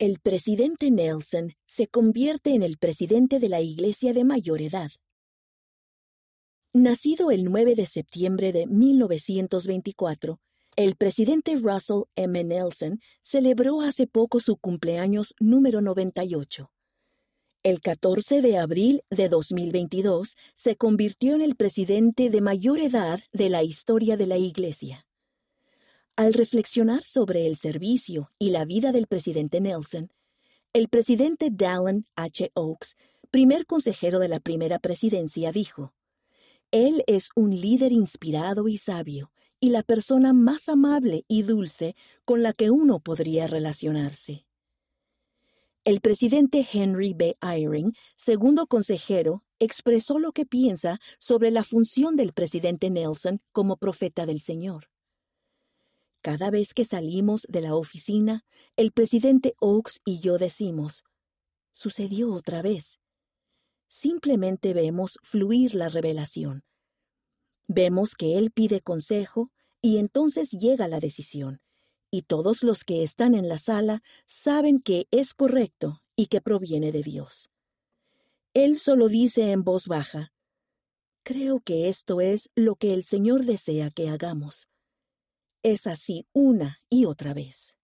El presidente Nelson se convierte en el presidente de la Iglesia de mayor edad. Nacido el 9 de septiembre de 1924, el presidente Russell M. Nelson celebró hace poco su cumpleaños número 98. El 14 de abril de 2022 se convirtió en el presidente de mayor edad de la historia de la Iglesia. Al reflexionar sobre el servicio y la vida del presidente Nelson, el presidente Dallin H. Oaks, primer consejero de la primera presidencia, dijo, Él es un líder inspirado y sabio, y la persona más amable y dulce con la que uno podría relacionarse. El presidente Henry B. Eyring, segundo consejero, expresó lo que piensa sobre la función del presidente Nelson como profeta del Señor. Cada vez que salimos de la oficina, el presidente Oaks y yo decimos, sucedió otra vez. Simplemente vemos fluir la revelación. Vemos que él pide consejo y entonces llega la decisión. Y todos los que están en la sala saben que es correcto y que proviene de Dios. Él solo dice en voz baja, Creo que esto es lo que el Señor desea que hagamos. Es así una y otra vez.